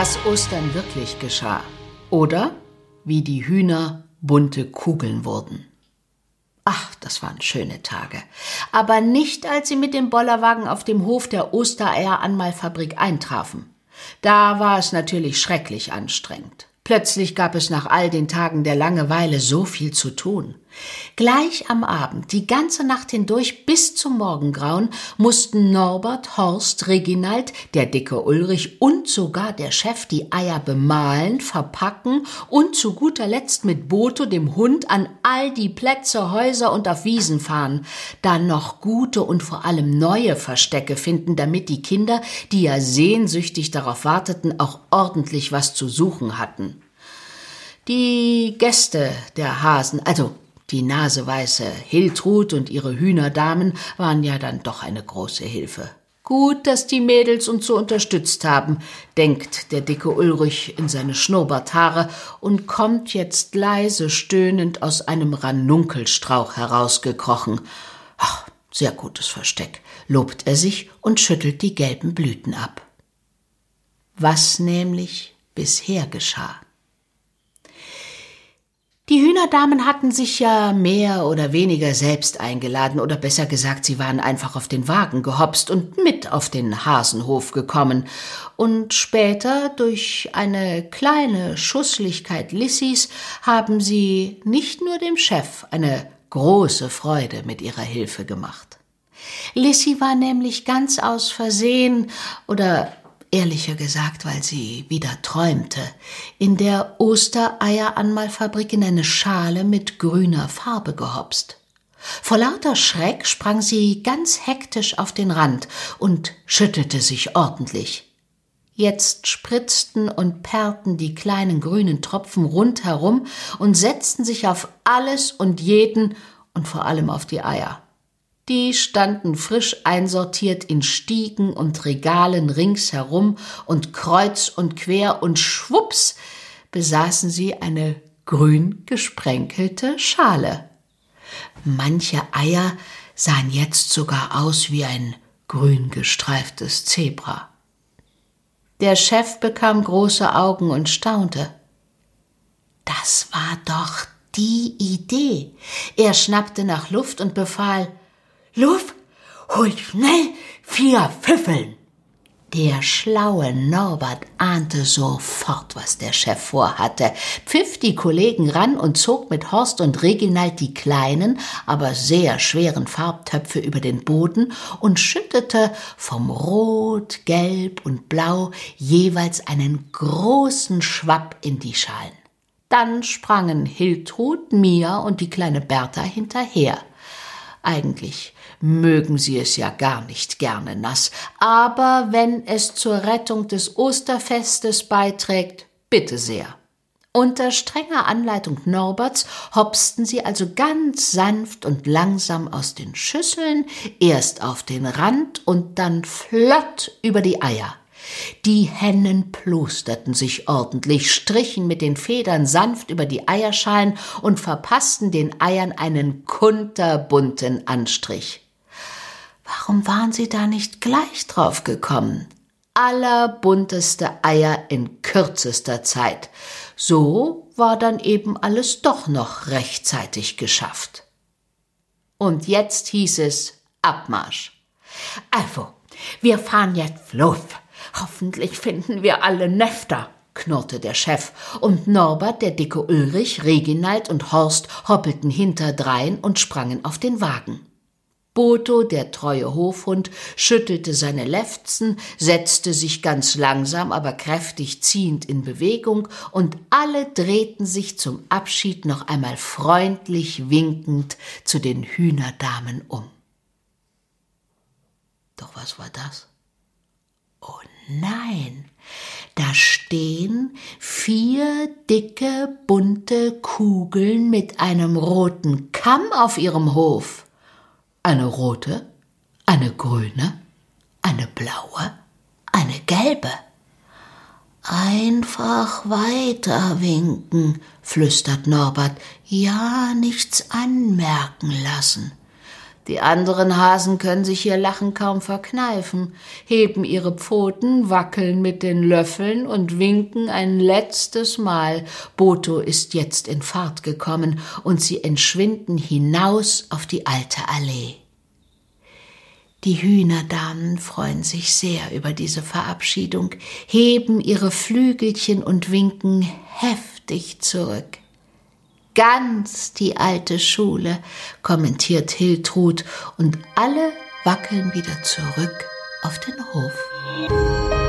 was Ostern wirklich geschah. Oder wie die Hühner bunte Kugeln wurden. Ach, das waren schöne Tage. Aber nicht, als sie mit dem Bollerwagen auf dem Hof der Ostereier-Anmalfabrik eintrafen. Da war es natürlich schrecklich anstrengend. Plötzlich gab es nach all den Tagen der Langeweile so viel zu tun. Gleich am Abend, die ganze Nacht hindurch bis zum Morgengrauen, mussten Norbert, Horst, Reginald, der dicke Ulrich und sogar der Chef die Eier bemalen, verpacken und zu guter Letzt mit Boto, dem Hund, an all die Plätze, Häuser und auf Wiesen fahren, dann noch gute und vor allem neue Verstecke finden, damit die Kinder, die ja sehnsüchtig darauf warteten, auch ordentlich was zu suchen hatten. Die Gäste der Hasen, also die naseweiße Hiltrud und ihre Hühnerdamen waren ja dann doch eine große Hilfe. Gut, dass die Mädels uns so unterstützt haben, denkt der dicke Ulrich in seine Schnurrbarthaare und kommt jetzt leise stöhnend aus einem Ranunkelstrauch herausgekrochen. Ach, sehr gutes Versteck, lobt er sich und schüttelt die gelben Blüten ab. Was nämlich bisher geschah. Die Hühnerdamen hatten sich ja mehr oder weniger selbst eingeladen, oder besser gesagt, sie waren einfach auf den Wagen gehopst und mit auf den Hasenhof gekommen. Und später, durch eine kleine Schusslichkeit Lissys, haben sie nicht nur dem Chef eine große Freude mit ihrer Hilfe gemacht. Lissy war nämlich ganz aus Versehen oder ehrlicher gesagt, weil sie wieder träumte, in der Ostereieranmalfabrik in eine Schale mit grüner Farbe gehopst. Vor lauter Schreck sprang sie ganz hektisch auf den Rand und schüttelte sich ordentlich. Jetzt spritzten und perrten die kleinen grünen Tropfen rundherum und setzten sich auf alles und jeden und vor allem auf die Eier. Die standen frisch einsortiert in Stiegen und Regalen ringsherum und kreuz und quer und schwups besaßen sie eine grün gesprenkelte Schale. Manche Eier sahen jetzt sogar aus wie ein grün gestreiftes Zebra. Der Chef bekam große Augen und staunte. Das war doch die Idee. Er schnappte nach Luft und befahl Luft, holt schnell vier Pfiffeln. Der schlaue Norbert ahnte sofort, was der Chef vorhatte, pfiff die Kollegen ran und zog mit Horst und Reginald die kleinen, aber sehr schweren Farbtöpfe über den Boden und schüttete vom Rot, Gelb und Blau jeweils einen großen Schwapp in die Schalen. Dann sprangen Hiltrud, Mia und die kleine Bertha hinterher. Eigentlich mögen sie es ja gar nicht gerne nass, aber wenn es zur Rettung des Osterfestes beiträgt, bitte sehr. Unter strenger Anleitung Norberts hopsten sie also ganz sanft und langsam aus den Schüsseln, erst auf den Rand und dann flott über die Eier. Die Hennen plusterten sich ordentlich, strichen mit den Federn sanft über die Eierschalen und verpassten den Eiern einen kunterbunten Anstrich. Warum waren sie da nicht gleich drauf gekommen? Allerbunteste Eier in kürzester Zeit. So war dann eben alles doch noch rechtzeitig geschafft. Und jetzt hieß es Abmarsch. Also, wir fahren jetzt los. Hoffentlich finden wir alle Nefter, knurrte der Chef, und Norbert, der dicke Ulrich, Reginald und Horst hoppelten hinterdrein und sprangen auf den Wagen. Boto, der treue Hofhund, schüttelte seine Lefzen, setzte sich ganz langsam, aber kräftig ziehend in Bewegung, und alle drehten sich zum Abschied noch einmal freundlich winkend zu den Hühnerdamen um. Doch was war das? Oh nein, da stehen vier dicke, bunte Kugeln mit einem roten Kamm auf ihrem Hof eine rote, eine grüne, eine blaue, eine gelbe. Einfach weiter winken, flüstert Norbert, ja nichts anmerken lassen. Die anderen Hasen können sich ihr Lachen kaum verkneifen, heben ihre Pfoten, wackeln mit den Löffeln und winken ein letztes Mal. Boto ist jetzt in Fahrt gekommen und sie entschwinden hinaus auf die alte Allee. Die Hühnerdamen freuen sich sehr über diese Verabschiedung, heben ihre Flügelchen und winken heftig zurück. Ganz die alte Schule, kommentiert Hiltrud, und alle wackeln wieder zurück auf den Hof.